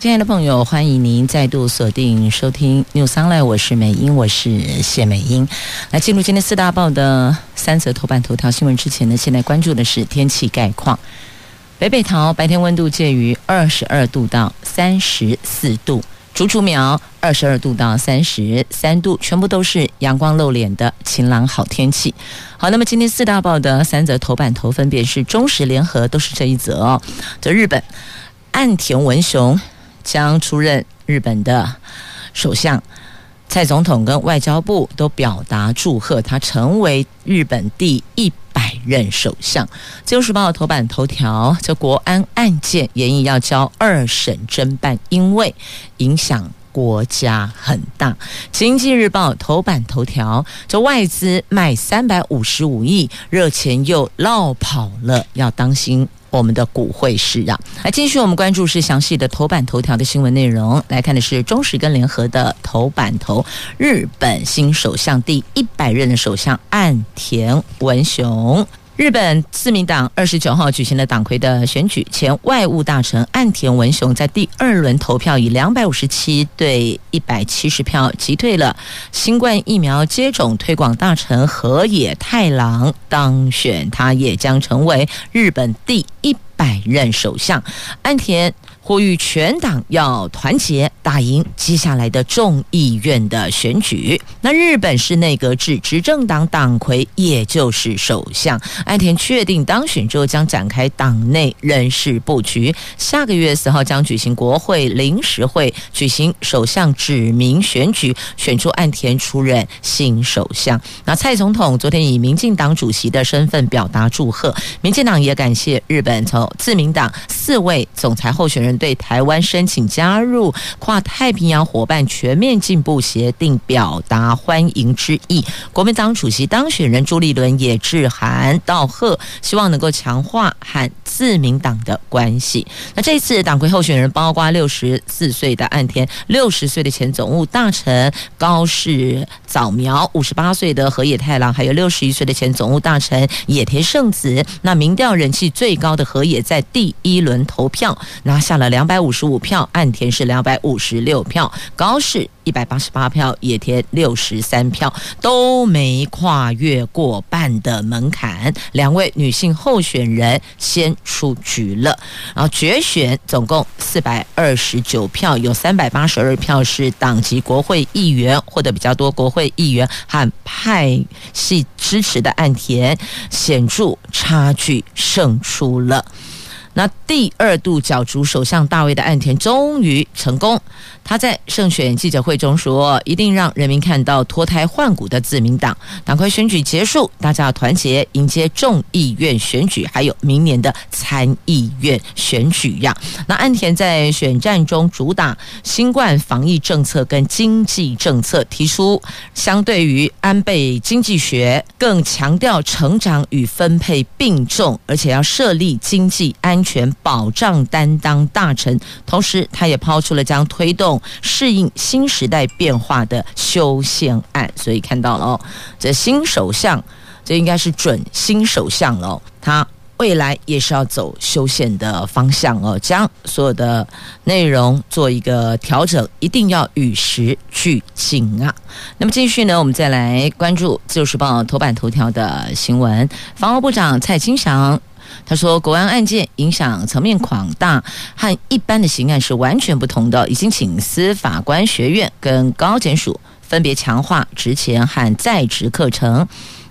亲爱的朋友，欢迎您再度锁定收听 News Online，我是美英，我是谢美英。来进入今天四大报的三则头版头条新闻之前呢，现在关注的是天气概况。北北桃白天温度介于二十二度到三十四度，竹竹苗二十二度到三十三度，全部都是阳光露脸的晴朗好天气。好，那么今天四大报的三则头版头分别是中时联合，都是这一则哦。这日本岸田文雄。将出任日本的首相，蔡总统跟外交部都表达祝贺，他成为日本第一百任首相。自由时报头版头条：这国安案件研议要交二审侦办，因为影响国家很大。经济日报头版头条：这外资卖三百五十五亿，热钱又落跑了，要当心。我们的股会市啊，来继续我们关注是详细的头版头条的新闻内容。来看的是中时跟联合的头版头，日本新首相第一百任的首相岸田文雄。日本自民党二十九号举行的党魁的选举，前外务大臣岸田文雄在第二轮投票以两百五十七对一百七十票击退了新冠疫苗接种推广大臣河野太郎当选，他也将成为日本第一百任首相。岸田。呼吁全党要团结打赢接下来的众议院的选举。那日本是内阁制，执政党党魁也就是首相。岸田确定当选之后，将展开党内人事布局。下个月四号将举行国会临时会，举行首相指名选举，选出岸田出任新首相。那蔡总统昨天以民进党主席的身份表达祝贺，民进党也感谢日本从自民党四位总裁候选人。对台湾申请加入跨太平洋伙伴全面进步协定表达欢迎之意。国民党主席当选人朱立伦也致函道贺，希望能够强化和自民党的关系。那这次党魁候选人包括六十四岁的岸田、六十岁的前总务大臣高市早苗、五十八岁的河野太郎，还有六十一岁的前总务大臣野田圣子。那民调人气最高的河野在第一轮投票拿下了。两百五十五票，岸田是两百五十六票，高市一百八十八票，野田六十三票，都没跨越过半的门槛。两位女性候选人先出局了，然后决选总共四百二十九票，有三百八十二票是党籍国会议员，获得比较多国会议员和派系支持的岸田，显著差距胜出了。那第二度角逐首相大位的岸田终于成功。他在胜选记者会中说：“一定让人民看到脱胎换骨的自民党。党魁选举结束，大家要团结迎接众议院选举，还有明年的参议院选举呀。”那岸田在选战中主打新冠防疫政策跟经济政策，提出相对于安倍经济学，更强调成长与分配并重，而且要设立经济安安全保障担当大臣。同时，他也抛出了将推动。适应新时代变化的修宪案，所以看到了哦，这新首相，这应该是准新首相了。他未来也是要走修宪的方向哦，将所有的内容做一个调整，一定要与时俱进啊。那么继续呢，我们再来关注《自由时报》头版头条的新闻，防务部长蔡清祥。他说，国安案件影响层面广大，和一般的刑案是完全不同的。已经请司法官学院跟高检署分别强化职前和在职课程。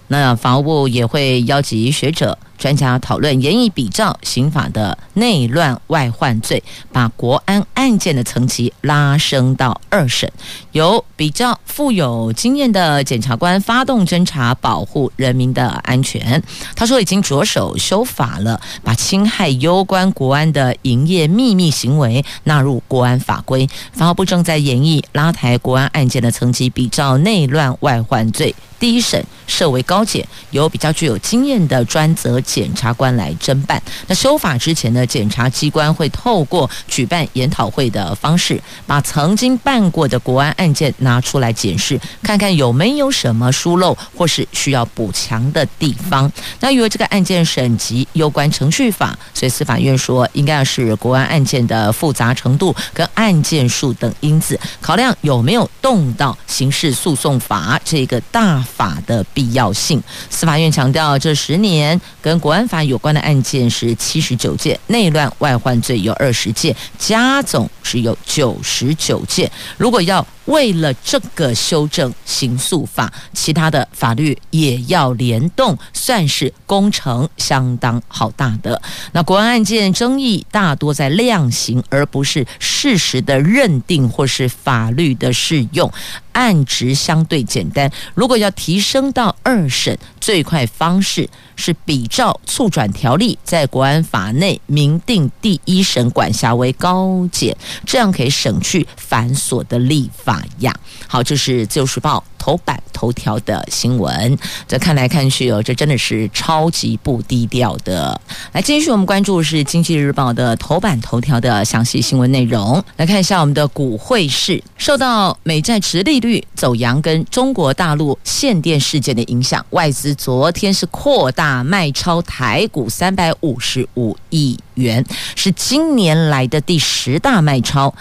那法务部也会邀集学者。专家讨论研议比照刑法的内乱外患罪，把国安案件的层级拉升到二审，由比较富有经验的检察官发动侦查，保护人民的安全。他说已经着手修法了，把侵害攸关国安的营业秘密行为纳入国安法规。法务部正在研议拉抬国安案件的层级，比照内乱外患罪，第一审设为高检，由比较具有经验的专责。检察官来侦办。那修法之前呢，检察机关会透过举办研讨会的方式，把曾经办过的国安案件拿出来检视，看看有没有什么疏漏或是需要补强的地方。那因为这个案件审级有关程序法，所以司法院说应该要是国安案件的复杂程度跟案件数等因子，考量有没有动到刑事诉讼法这个大法的必要性。司法院强调，这十年跟国安法有关的案件是七十九件，内乱外患罪有二十件，加总只有九十九件。如果要为了这个修正刑诉法，其他的法律也要联动，算是工程相当好大的。那国安案件争议大多在量刑，而不是事实的认定或是法律的适用。案值相对简单，如果要提升到二审，最快方式是比照促转条例，在国安法内明定第一审管辖为高检，这样可以省去繁琐的立法呀。好，这是自由时报头版头条的新闻。这看来看去哦，这真的是超级不低调的。来，继续我们关注是经济日报的头版头条的详细新闻内容。来看一下我们的股汇市，受到美债殖利率走扬跟中国大陆限电事件的影响，外资昨天是扩大卖超台股三百五十五亿元，是今年来的第十大卖超，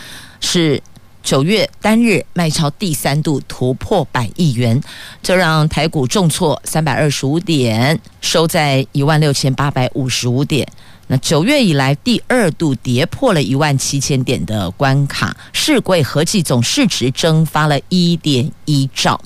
是。九月单日卖超第三度突破百亿元，这让台股重挫三百二十五点，收在一万六千八百五十五点。那九月以来第二度跌破了一万七千点的关卡，市柜合计总市值蒸发了一点一兆。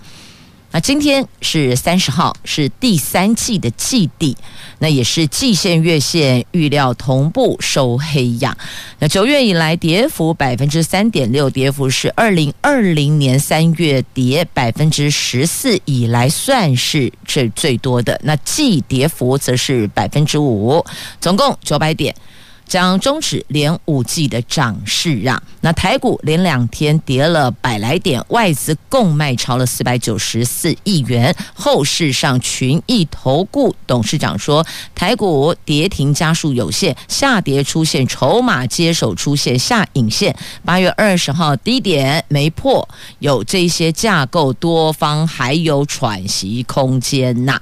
那今天是三十号，是第三季的季底，那也是季线、月线预料同步收黑呀。那九月以来跌幅百分之三点六，跌幅是二零二零年三月跌百分之十四以来算是最最多的。那季跌幅则是百分之五，总共九百点。将终止连五季的涨势啊！那台股连两天跌了百来点，外资共卖超了四百九十四亿元。后市上，群益投顾董事长说，台股跌停家数有限，下跌出现筹码接手出现下影线。八月二十号低点没破，有这些架构多方还有喘息空间呐。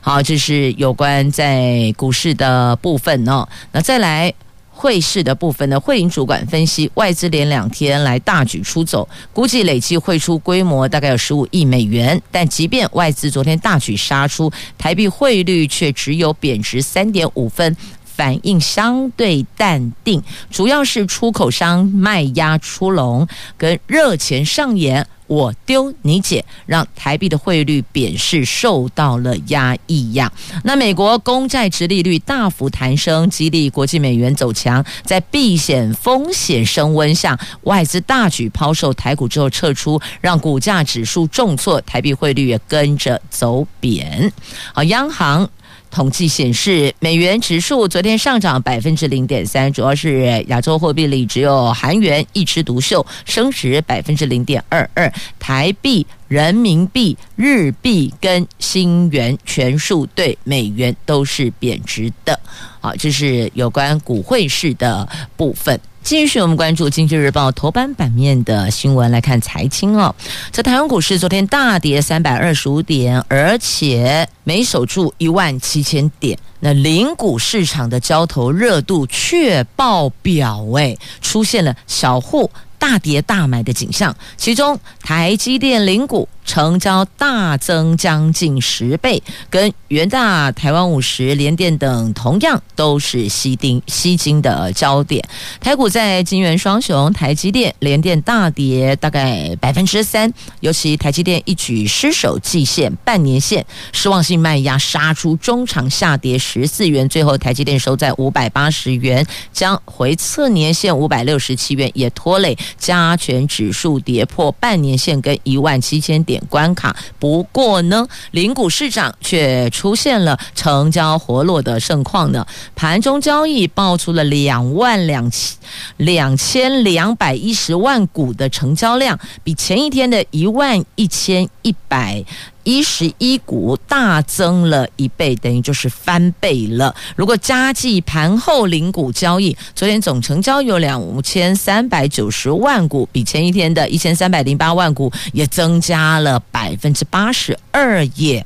好，这是有关在股市的部分哦。那再来。汇市的部分呢，汇银主管分析，外资连两天来大举出走，估计累计汇出规模大概有十五亿美元。但即便外资昨天大举杀出，台币汇率却只有贬值三点五分，反应相对淡定，主要是出口商卖压出笼，跟热钱上演。我丢你捡，让台币的汇率贬势受到了压抑呀。那美国公债殖利率大幅弹升，激励国际美元走强。在避险风险升温下，外资大举抛售台股之后撤出，让股价指数重挫，台币汇率也跟着走贬。好，央行。统计显示，美元指数昨天上涨百分之零点三，主要是亚洲货币里只有韩元一枝独秀，升值百分之零点二二，台币。人民币、日币跟新元全数对美元都是贬值的。好，这是有关股汇市的部分。继续，我们关注《经济日报》头版版面的新闻，来看财经哦。在台湾股市昨天大跌三百二十五点，而且没守住一万七千点。那零股市场的交投热度却爆表，哎，出现了小户。大跌大买的景象，其中台积电零股成交大增将近十倍，跟元大、台湾五十、联电等同样都是吸金吸金的焦点。台股在金元双雄台积电、联电大跌大概百分之三，尤其台积电一举失守季线、半年线，失望性卖压杀出，中场下跌十四元，最后台积电收在五百八十元，将回测年线五百六十七元，也拖累。加权指数跌破半年线跟一万七千点关卡，不过呢，林股市场却出现了成交活络的盛况呢。盘中交易爆出了两万两千两千两百一十万股的成交量，比前一天的一万一千一百一十一股，大增了一倍，等于就是翻倍了。如果加计盘后零股交易，昨天总成交有两千三百九十万股，比前一天的一千三百零八万股也增加了百分之八十二耶。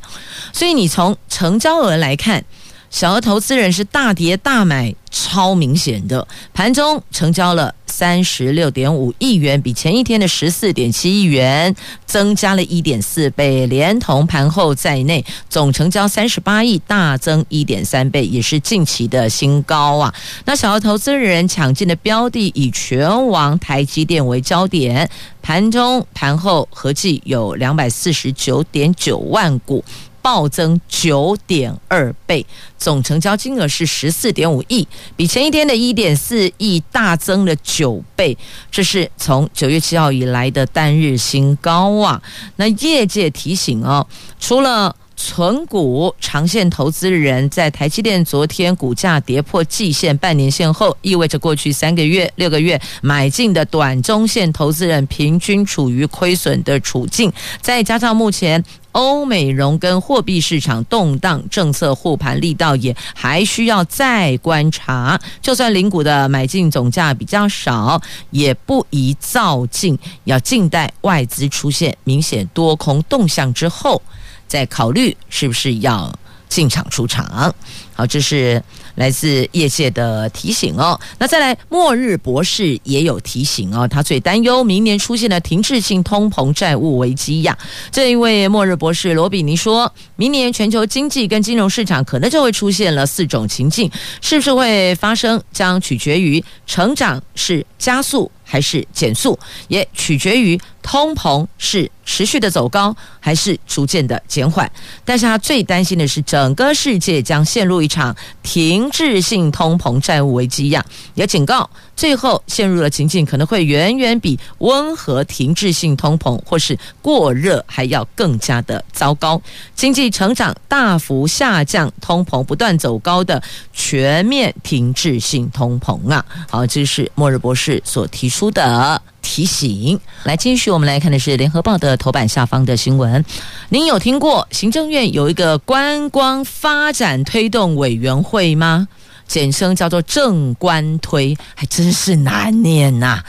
所以你从成交额来看。小额投资人是大跌大买，超明显的。盘中成交了三十六点五亿元，比前一天的十四点七亿元增加了一点四倍，连同盘后在内，总成交三十八亿，大增一点三倍，也是近期的新高啊。那小额投资人抢进的标的以权王台积电为焦点，盘中盘后合计有两百四十九点九万股。暴增九点二倍，总成交金额是十四点五亿，比前一天的一点四亿大增了九倍，这是从九月七号以来的单日新高啊！那业界提醒哦，除了存股长线投资人在台积电昨天股价跌破季线、半年线后，意味着过去三个月、六个月买进的短中线投资人平均处于亏损的处境，再加上目前。欧美融跟货币市场动荡，政策护盘力道也还需要再观察。就算零股的买进总价比较少，也不宜造进，要静待外资出现明显多空动向之后，再考虑是不是要进场出场。好，这是。来自业界的提醒哦，那再来，末日博士也有提醒哦，他最担忧明年出现的停滞性通膨债务危机呀。这一位末日博士罗比尼说，明年全球经济跟金融市场可能就会出现了四种情境，是不是会发生，将取决于成长是加速还是减速，也取决于通膨是持续的走高还是逐渐的减缓。但是他最担心的是，整个世界将陷入一场停滞性通膨债务危机呀，也警告。最后陷入了情境，可能会远远比温和停滞性通膨或是过热还要更加的糟糕。经济成长大幅下降，通膨不断走高的全面停滞性通膨啊！好，这是末日博士所提出的提醒。来，继续我们来看的是联合报的头版下方的新闻。您有听过行政院有一个观光发展推动委员会吗？简称叫做正观推，还真是难念呐、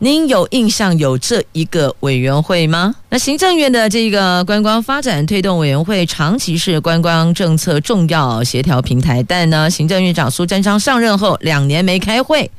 您有印象有这一个委员会吗？那行政院的这个观光发展推动委员会，长期是观光政策重要协调平台，但呢，行政院长苏贞昌上任后两年没开会，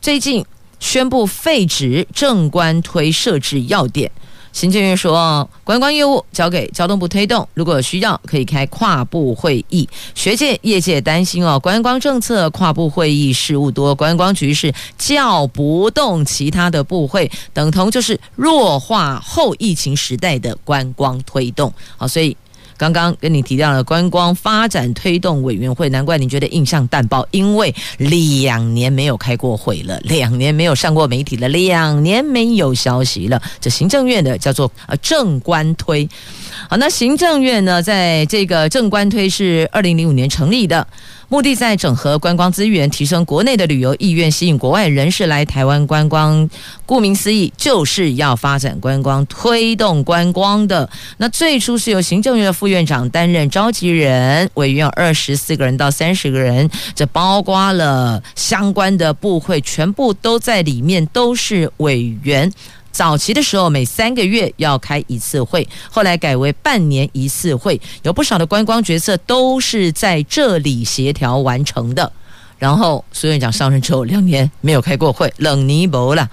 最近宣布废止正官推设置要点。行政院说，观光业务交给交通部推动，如果有需要，可以开跨部会议。学界、业界担心哦，观光政策跨部会议事务多，观光局是叫不动其他的部会，等同就是弱化后疫情时代的观光推动。好，所以。刚刚跟你提到了观光发展推动委员会，难怪你觉得印象淡薄，因为两年没有开过会了，两年没有上过媒体了，两年没有消息了。这行政院的叫做呃正官推。好，那行政院呢，在这个正观推是二零零五年成立的。目的在整合观光资源，提升国内的旅游意愿，吸引国外人士来台湾观光。顾名思义，就是要发展观光，推动观光的。那最初是由行政院的副院长担任召集人，委员有二十四个人到三十个人，这包括了相关的部会，全部都在里面，都是委员。早期的时候，每三个月要开一次会，后来改为半年一次会，有不少的观光决策都是在这里协调完成的。然后苏院长上任之后，两年没有开过会，冷泥薄了。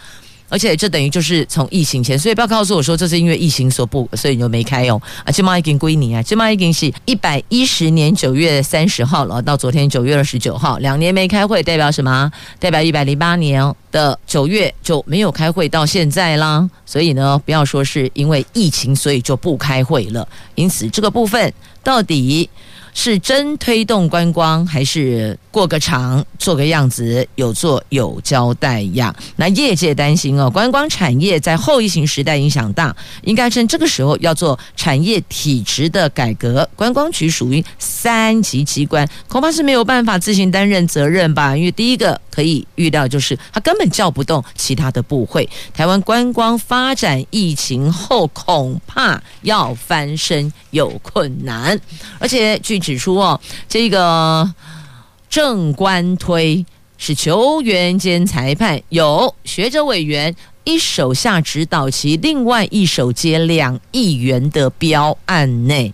而且这等于就是从疫情前，所以不要告诉我说这是因为疫情所不，所以你就没开哦。啊，这嘛已经归你啊，这嘛已经是一百一十年九月三十号了，到昨天九月二十九号，两年没开会，代表什么？代表一百零八年的九月就没有开会到现在啦。所以呢，不要说是因为疫情所以就不开会了。因此这个部分到底。是真推动观光，还是过个场、做个样子，有做有交代呀？那业界担心哦，观光产业在后疫情时代影响大，应该趁这个时候要做产业体制的改革。观光局属于三级机关，恐怕是没有办法自行担任责任吧？因为第一个可以预料就是，他根本叫不动其他的部会。台湾观光发展疫情后，恐怕要翻身有困难，而且据。指出哦，这个正官推是球员兼裁判，有学者委员一手下指导其，另外一手接两亿元的标案内。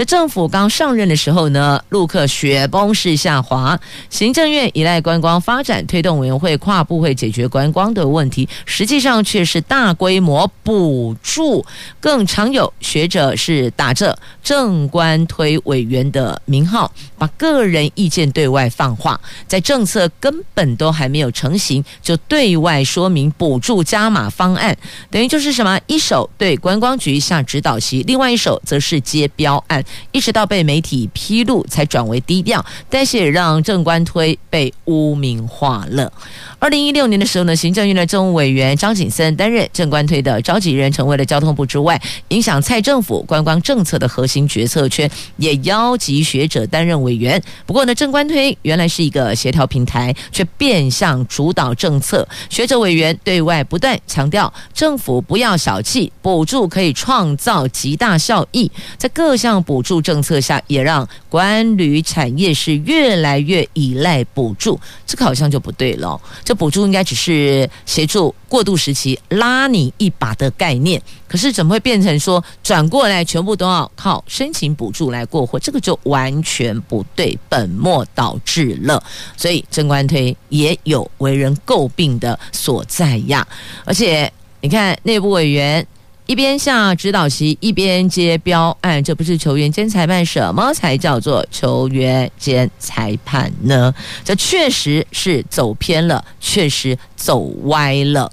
在政府刚上任的时候呢，陆客雪崩式下滑。行政院依赖观光发展推动委员会跨部会解决观光的问题，实际上却是大规模补助。更常有学者是打着正官推委员的名号，把个人意见对外放话，在政策根本都还没有成型，就对外说明补助加码方案，等于就是什么？一手对观光局下指导棋，另外一手则是接标案。一直到被媒体披露，才转为低调，但是也让正官推被污名化了。二零一六年的时候呢，行政院的政务委员张景森担任正官推的召集人，成为了交通部之外影响蔡政府观光政策的核心决策圈，也邀集学者担任委员。不过呢，正官推原来是一个协调平台，却变相主导政策。学者委员对外不断强调，政府不要小气，补助可以创造极大效益。在各项补补助政策下，也让观旅产业是越来越依赖补助，这个好像就不对了。这补助应该只是协助过渡时期拉你一把的概念，可是怎么会变成说转过来全部都要靠申请补助来过活？这个就完全不对，本末倒置了。所以正官推也有为人诟病的所在呀。而且你看内部委员。一边下指导席，一边接标案，这不是球员兼裁判，什么才叫做球员兼裁判呢？这确实是走偏了，确实走歪了。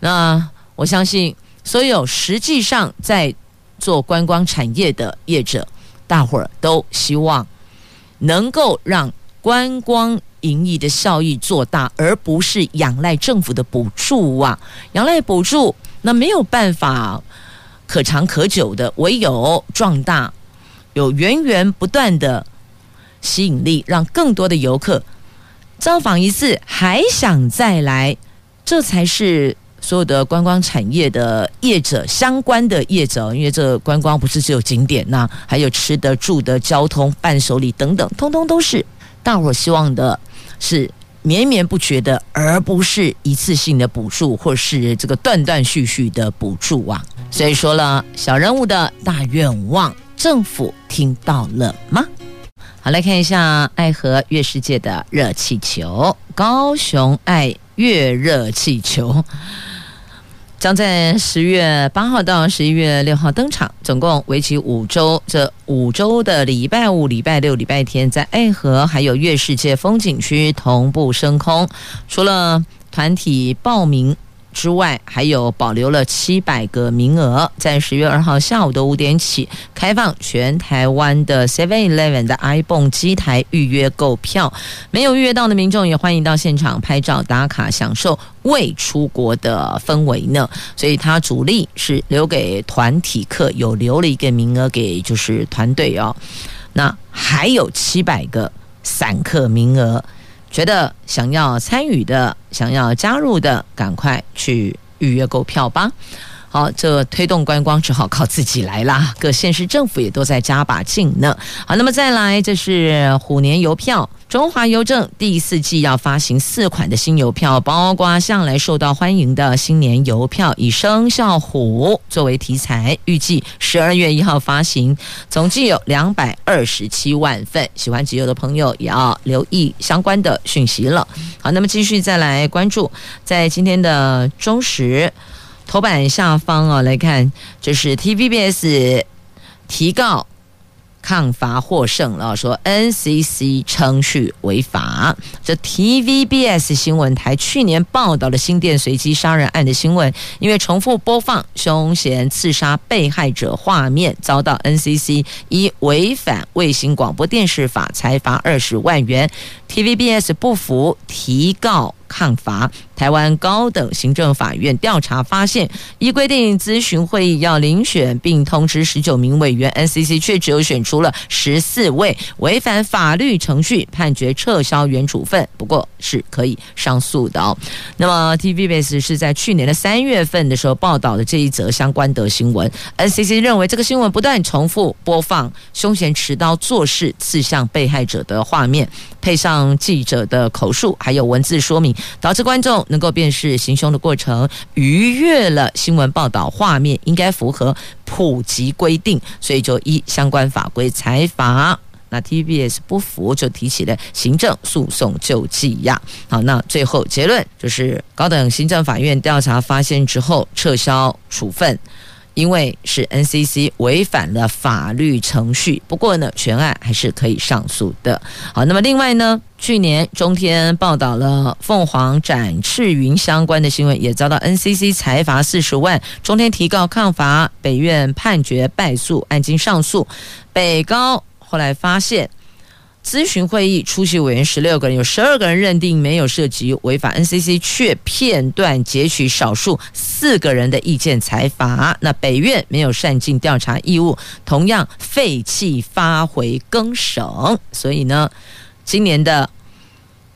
那我相信，所有实际上在做观光产业的业者，大伙儿都希望能够让观光营业的效益做大，而不是仰赖政府的补助啊，仰赖补助。那没有办法可长可久的，唯有壮大，有源源不断的吸引力，让更多的游客造访一次还想再来，这才是所有的观光产业的业者相关的业者，因为这观光不是只有景点呐，还有吃的、住的、交通、伴手礼等等，通通都是大伙希望的是。绵绵不绝的，而不是一次性的补助，或是这个断断续续的补助啊！所以说了，小人物的大愿望，政府听到了吗？好，来看一下爱和月世界的热气球，高雄爱月热气球。将在十月八号到十一月六号登场，总共为期五周。这五周的礼拜五、礼拜六、礼拜天，在爱河还有月世界风景区同步升空。除了团体报名。之外，还有保留了七百个名额，在十月二号下午的五点起开放全台湾的 Seven Eleven 的 iPhone 机台预约购票。没有预约到的民众也欢迎到现场拍照打卡，享受未出国的氛围呢。所以，他主力是留给团体客，有留了一个名额给就是团队哦。那还有七百个散客名额。觉得想要参与的、想要加入的，赶快去预约购票吧。好，这推动观光只好靠自己来啦。各县市政府也都在加把劲呢。好，那么再来，这是虎年邮票。中华邮政第四季要发行四款的新邮票，包括向来受到欢迎的新年邮票，以生肖虎作为题材，预计十二月一号发行，总计有两百二十七万份。喜欢集邮的朋友也要留意相关的讯息了。好，那么继续再来关注，在今天的中时头版下方啊，来看，这是 TVBS 提告。抗罚获胜了，说 NCC 程序违法。这 TVBS 新闻台去年报道的新店随机杀人案的新闻，因为重复播放凶嫌刺杀被害者画面，遭到 NCC 以违反卫星广播电视法裁罚二十万元。TVBS 不服，提告。抗罚，台湾高等行政法院调查发现，依规定咨询会议要遴选并通知十九名委员，NCC 却只有选出了十四位，违反法律程序，判决撤销原处分。不过是可以上诉的哦。那么 TVBS 是在去年的三月份的时候报道的这一则相关的新闻，NCC 认为这个新闻不断重复播放凶嫌持刀做事刺向被害者的画面，配上记者的口述，还有文字说明。导致观众能够辨识行凶的过程，逾越了新闻报道画面应该符合普及规定，所以就依相关法规裁罚。那 TVBS 不服，就提起了行政诉讼救济呀。好，那最后结论就是高等行政法院调查发现之后撤销处分。因为是 NCC 违反了法律程序，不过呢，全案还是可以上诉的。好，那么另外呢，去年中天报道了凤凰展翅云相关的新闻，也遭到 NCC 裁罚四十万，中天提告抗罚，北院判决败诉，案经上诉，北高后来发现。咨询会议出席委员十六个人，有十二个人认定没有涉及违法，NCC 却片段截取少数四个人的意见裁罚。那北院没有善尽调查义务，同样废弃发回更审。所以呢，今年的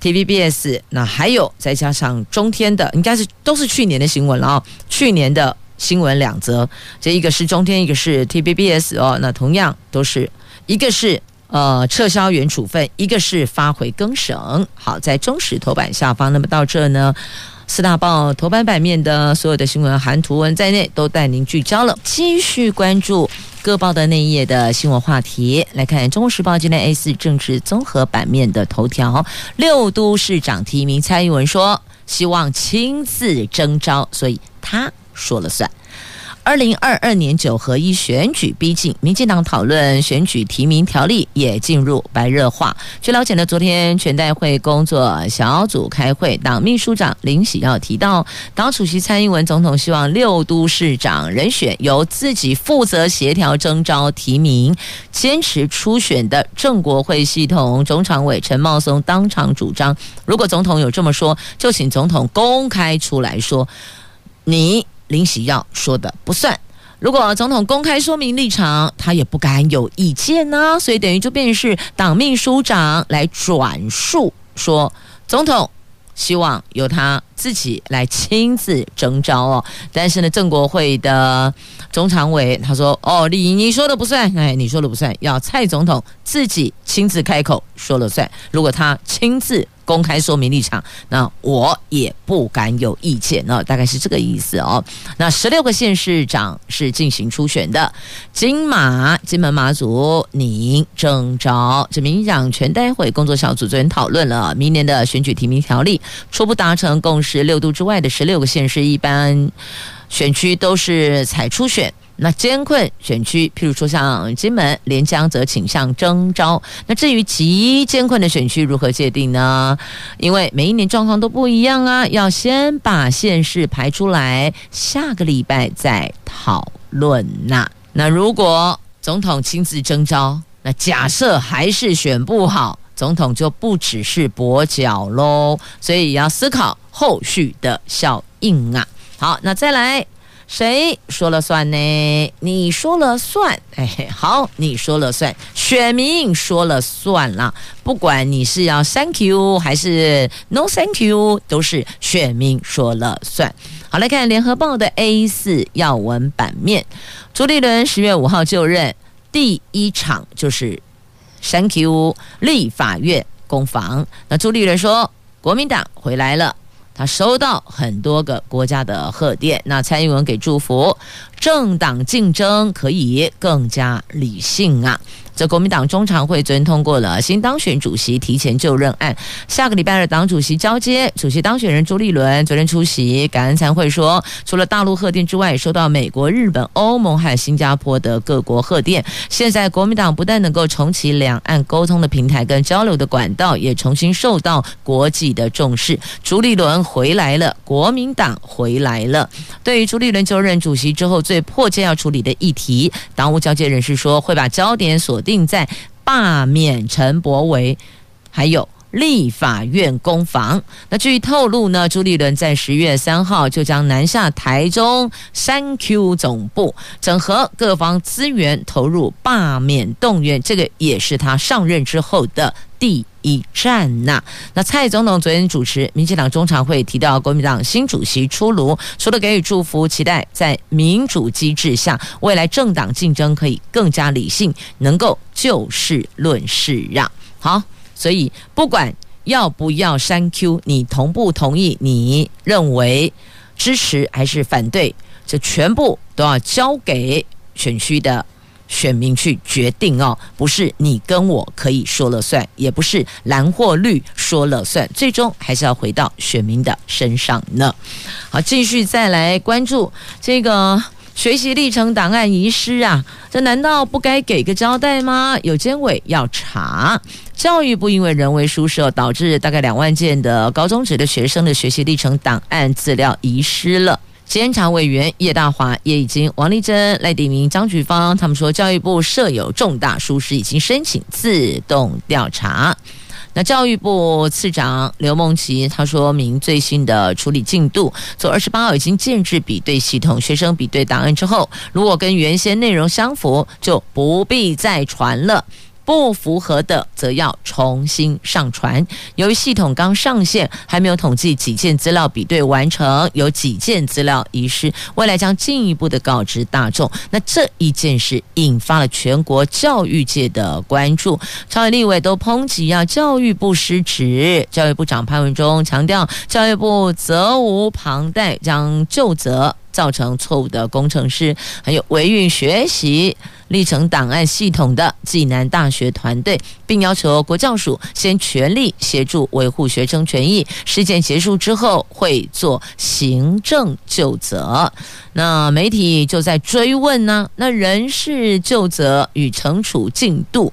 TVBS，那还有再加上中天的，应该是都是去年的新闻了啊。去年的新闻两则，这一个是中天，一个是 TVBS 哦。那同样都是一个是。呃，撤销原处分，一个是发回更审。好，在中时头版下方，那么到这呢，四大报头版版面的所有的新闻含图文在内，都带您聚焦了。继续关注各报的内页的新闻话题，来看《中国时报》今天 A 四政治综合版面的头条：六都市长提名，蔡英文说希望亲自征召，所以他说了算。二零二二年九合一选举逼近，民进党讨论选举提名条例也进入白热化。据了解呢，昨天全代会工作小组开会，党秘书长林喜耀提到，党主席蔡英文总统希望六都市长人选由自己负责协调征召提名，坚持初选的正国会系统。总常委陈茂松当场主张，如果总统有这么说，就请总统公开出来说，你。林喜耀说的不算，如果总统公开说明立场，他也不敢有意见呢、所以等于就变成是党秘书长来转述说，总统希望由他自己来亲自征召哦。但是呢，郑国会的总常委他说：“哦，你你说的不算，哎，你说的不算，要蔡总统自己亲自开口说了算。如果他亲自。”公开说明立场，那我也不敢有意见那，大概是这个意思哦。那十六个县市长是进行初选的，金马、金门、马祖宁正着。这民进党全代会工作小组昨天讨论了明年的选举提名条例，初步达成共识。六度之外的十六个县市一般选区都是采初选。那艰困选区，譬如说像金门、连江，则倾向征召。那至于极艰困的选区如何界定呢？因为每一年状况都不一样啊，要先把县市排出来，下个礼拜再讨论呐。那如果总统亲自征召，那假设还是选不好，总统就不只是跛脚喽，所以也要思考后续的效应啊。好，那再来。谁说了算呢？你说了算，哎，好，你说了算，选民说了算了。不管你是要 thank you 还是 no thank you，都是选民说了算。好，来看联合报的 A 四要闻版面，朱立伦十月五号就任，第一场就是 thank you 立法院攻防。那朱立伦说，国民党回来了。他收到很多个国家的贺电，那蔡英文给祝福，政党竞争可以更加理性啊。这国民党中常会昨天通过了新当选主席提前就任案，下个礼拜二党主席交接，主席当选人朱立伦昨天出席感恩餐会说，除了大陆贺电之外，也收到美国、日本、欧盟和新加坡的各国贺电。现在国民党不但能够重启两岸沟通的平台跟交流的管道，也重新受到国际的重视。朱立伦回来了，国民党回来了。对于朱立伦就任主席之后最迫切要处理的议题，党务交接人士说会把焦点锁定在罢免陈博维，还有立法院攻防。那据透露呢，朱立伦在十月三号就将南下台中三 Q 总部，整合各方资源，投入罢免动员。这个也是他上任之后的第一站呐、那蔡总统昨天主持民进党中常会，提到国民党新主席出炉，除了给予祝福，期待在民主机制下，未来政党竞争可以更加理性，能够就事论事让。好，所以不管要不要删 Q，你同不同意？你认为支持还是反对？这全部都要交给选区的。选民去决定哦，不是你跟我可以说了算，也不是蓝或绿说了算，最终还是要回到选民的身上呢。好，继续再来关注这个学习历程档案遗失啊，这难道不该给个交代吗？有监委要查，教育部因为人为疏失，导致大概两万件的高中职的学生的学习历程档案资料遗失了。监察委员叶大华也已经，王丽珍、赖鼎铭、张菊芳他们说，教育部设有重大疏失，已经申请自动调查。那教育部次长刘梦琪他说明最新的处理进度，从二十八号已经建制比对系统，学生比对档案之后，如果跟原先内容相符，就不必再传了。不符合的，则要重新上传。由于系统刚上线，还没有统计几件资料比对完成，有几件资料遗失，未来将进一步的告知大众。那这一件事引发了全国教育界的关注，朝野立委都抨击啊，教育部失职。教育部长潘文忠强调，教育部责无旁贷，将就责造成错误的工程师，还有维运学习。历程档案系统的暨南大学团队，并要求国教署先全力协助维护学生权益。事件结束之后，会做行政就责。那媒体就在追问呢？那人事就责与惩处进度，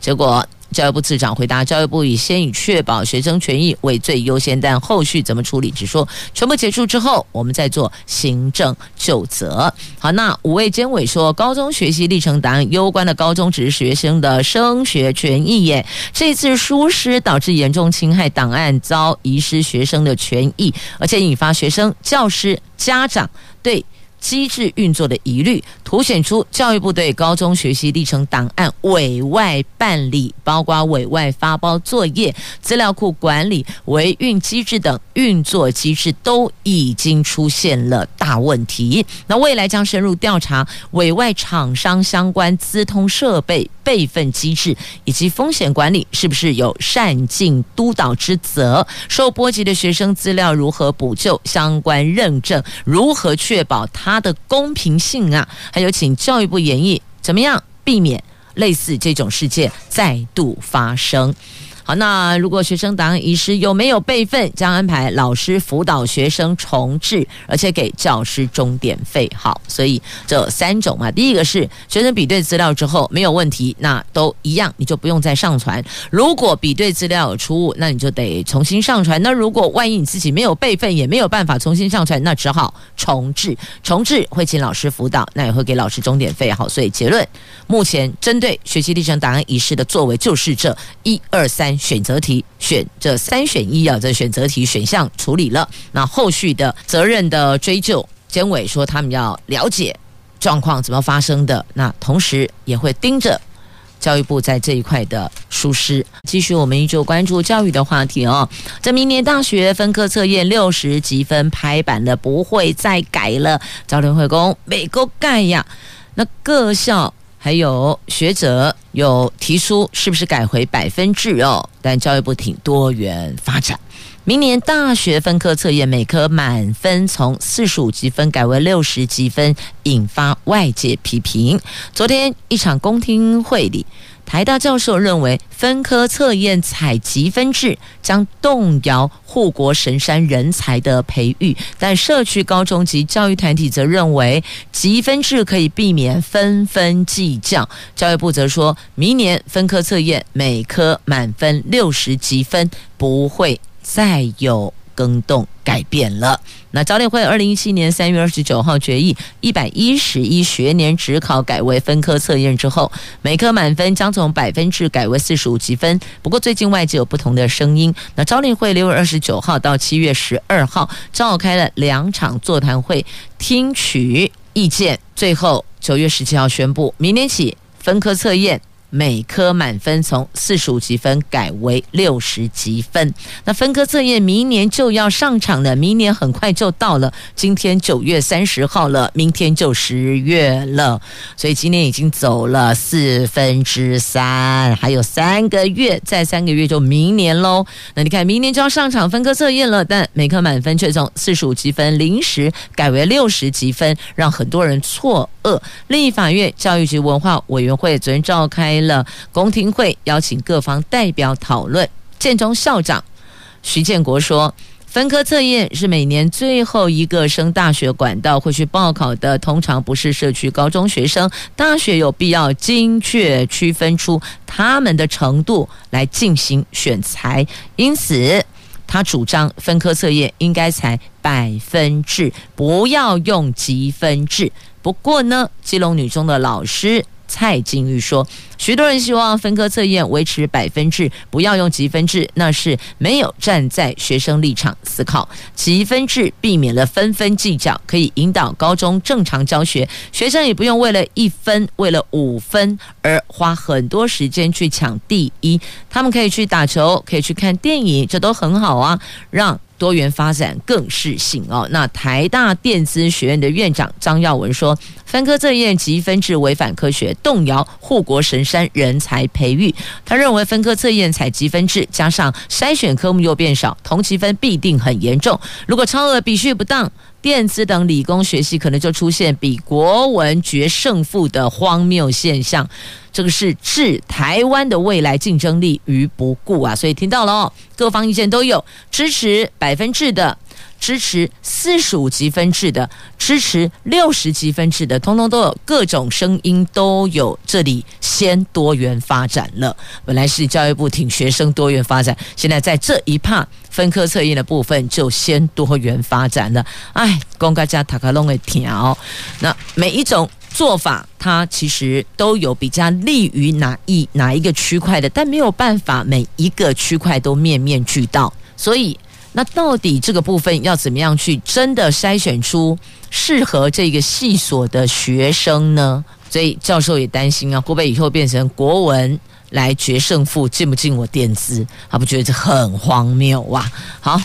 结果。教育部次长回答：教育部以先以确保学生权益为最优先，但后续怎么处理，只说全部结束之后，我们再做行政究责。好，那五位监委说，高中学习历程档案攸关的高中职学生的升学权益耶，这次疏失导致严重侵害档案，遭遗失学生的权益，而且引发学生、教师、家长对。机制运作的疑虑，凸显出教育部对高中学习历程档案委外办理，包括委外发包作业、资料库管理、维运机制等运作机制都已经出现了大问题。那未来将深入调查委外厂商相关资通设备备份机制以及风险管理是不是有善尽督导之责？受波及的学生资料如何补救？相关认证如何确保他？它的公平性啊，还有请教育部演绎怎么样避免类似这种事件再度发生。好，那如果学生档案遗失有没有备份，将安排老师辅导学生重置，而且给教师钟点费。好，所以这三种嘛，第一个是学生比对资料之后没有问题，那都一样，你就不用再上传。如果比对资料有出误，那你就得重新上传。那如果万一你自己没有备份，也没有办法重新上传，那只好重置。重置会请老师辅导，那也会给老师钟点费。好，所以结论，目前针对学习历程档案遗失的作为就是这一二三。选择题选这三选一啊，这选择题选项处理了，那后续的责任的追究，监委说他们要了解状况怎么发生的，那同时也会盯着教育部在这一块的疏失。继续，我们依旧关注教育的话题哦。这明年大学分科测验六十级分拍板了，不会再改了。教联会讲美国盖呀，那各校。还有学者有提出，是不是改回百分制哦？但教育部挺多元发展，明年大学分科测验每科满分从四十五积分改为六十积分，引发外界批评。昨天一场公听会里。台大教授认为，分科测验采积分制将动摇护国神山人才的培育，但社区高中及教育团体则认为，积分制可以避免纷纷计较。教育部则说，明年分科测验每科满分六十积分，不会再有更动改变了。那教联会二零一七年三月二十九号决议，一百一十一学年指考改为分科测验之后，每科满分将从百分制改为四十五积分。不过最近外界有不同的声音。那招联会六月二十九号到七月十二号召开了两场座谈会，听取意见，最后九月十七号宣布，明年起分科测验。每科满分从四十五级分改为六十级分。那分科测验明年就要上场了，明年很快就到了。今天九月三十号了，明天就十月了，所以今年已经走了四分之三，还有三个月，再三个月就明年喽。那你看，明年就要上场分科测验了，但每科满分却从四十五级分临时改为六十级分，让很多人错愕。立法院教育局文化委员会昨天召开了公听会，邀请各方代表讨论。建中校长徐建国说：“分科测验是每年最后一个升大学管道会去报考的，通常不是社区高中学生。大学有必要精确区分出他们的程度来进行选才，因此他主张分科测验应该采百分制，不要用积分制。不过呢，基隆女中的老师。”蔡金玉说：“许多人希望分科测验维持百分制，不要用积分制，那是没有站在学生立场思考。积分制避免了纷纷计较，可以引导高中正常教学，学生也不用为了一分、为了五分而花很多时间去抢第一。他们可以去打球，可以去看电影，这都很好啊，让。”多元发展更是性哦。那台大电子学院的院长张耀文说，分科测验及分制违反科学，动摇护国神山人才培育。他认为分科测验采集分制，加上筛选科目又变少，同级分必定很严重。如果超额比序不当，电子等理工学系可能就出现比国文决胜负的荒谬现象。这个是置台湾的未来竞争力于不顾啊！所以听到了哦，各方意见都有，支持百分制的，支持四十五级分制的，支持六十级分制的，通通都有，各种声音都有。这里先多元发展了，本来是教育部挺学生多元发展，现在在这一趴分科测验的部分就先多元发展了。哎，公家加塔卡龙的调，那每一种。做法，它其实都有比较利于哪一哪一个区块的，但没有办法每一个区块都面面俱到。所以，那到底这个部分要怎么样去真的筛选出适合这个系所的学生呢？所以教授也担心啊，会不会以后变成国文来决胜负，进不进我垫资？他不觉得这很荒谬哇？好，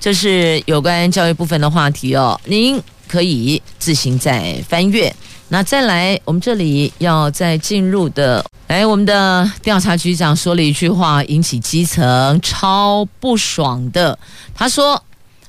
这是有关教育部分的话题哦，您可以自行再翻阅。那再来，我们这里要再进入的，来，我们的调查局长说了一句话，引起基层超不爽的。他说：“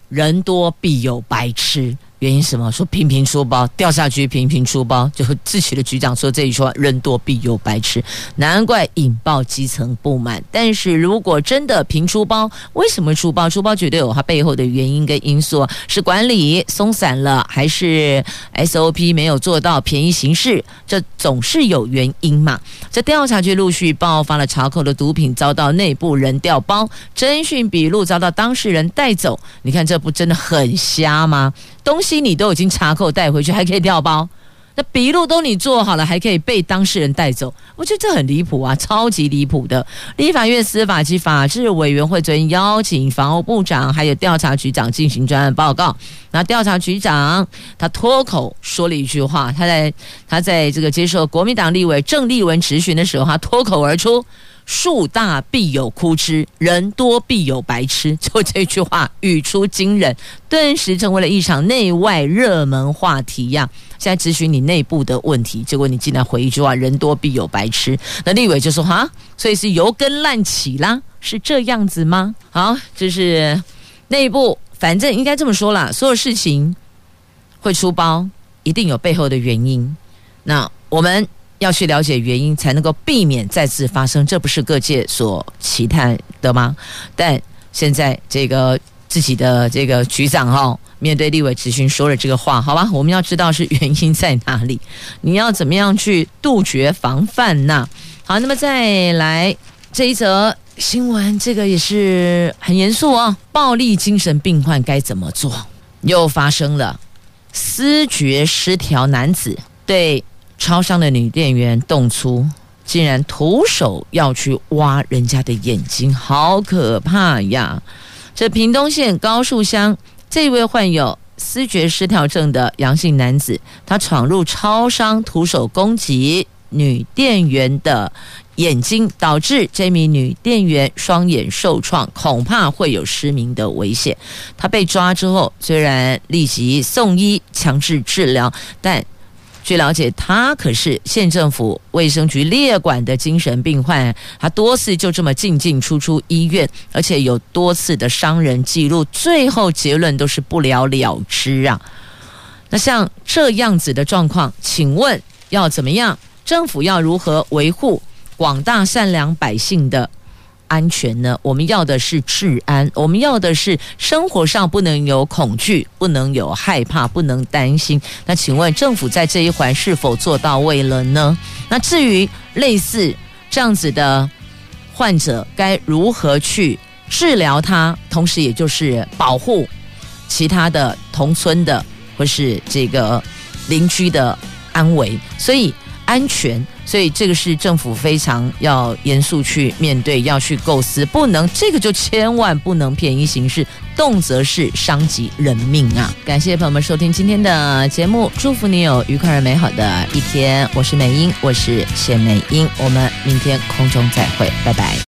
人多必有白痴。”原因什么？说频频出包，调查局频频出包，就自己的局长说这一句话：“人多必有白痴。”难怪引爆基层不满。但是如果真的频出包，为什么出包？出包绝对有它背后的原因跟因素，是管理松散了，还是 SOP 没有做到，便宜行事？这总是有原因嘛。这调查局陆续爆发了查扣的毒品遭到内部人调包，侦讯笔录遭到当事人带走。你看这不真的很瞎吗？东西你都已经查扣带回去，还可以调包？那笔录都你做好了，还可以被当事人带走？我觉得这很离谱啊，超级离谱的！立法院司法及法制委员会昨天邀请防务部长还有调查局长进行专案报告。那调查局长他脱口说了一句话，他在他在这个接受国民党立委郑丽文质询的时候，他脱口而出。树大必有枯枝，人多必有白痴。就这句话语出惊人，顿时成为了一场内外热门话题呀。现在咨询你内部的问题，结果你竟然回一句话：“人多必有白痴。”那立委就说：“哈，所以是由根烂起啦，是这样子吗？”好，这是内部反正应该这么说啦，所有事情会出包，一定有背后的原因。那我们要去了解原因，才能够避免再次发生，这不是各界所期待的吗？但现在这个自己的这个局长哈，面对立委质询说了这个话，好吧，我们要知道是原因在哪里，你要怎么样去杜绝防范呢？好，那么再来这一则新闻，这个也是很严肃哦。暴力精神病患该怎么做？又发生了思觉失调男子对超商的女店员动粗，竟然徒手要去挖人家的眼睛，好可怕呀！这屏东县高树乡这位患有思觉失调症的杨姓男子，他闯入超商，徒手攻击。女店员的眼睛，导致这名女店员双眼受创，恐怕会有失明的危险。她被抓之后，虽然立即送医强制治疗，但据了解，他可是县政府卫生局列管的精神病患，他多次就这么进进出出医院，而且有多次的伤人记录，最后结论都是不了了之啊。那像这样子的状况，请问要怎么样？政府要如何维护广大善良百姓的安全呢？我们要的是治安，我们要的是生活上不能有恐惧，不能有害怕，不能担心。那请问政府在这一环是否做到位了呢？那至于类似这样子的患者，该如何去治疗他？同时，也就是保护其他的同村的或是这个邻居的安危。所以。安全，所以这个是政府非常要严肃去面对，要去构思，不能这个就千万不能便宜行事，动则是伤及人命啊！感谢朋友们收听今天的节目，祝福你有愉快而美好的一天。我是美英，我是谢美英，我们明天空中再会，拜拜。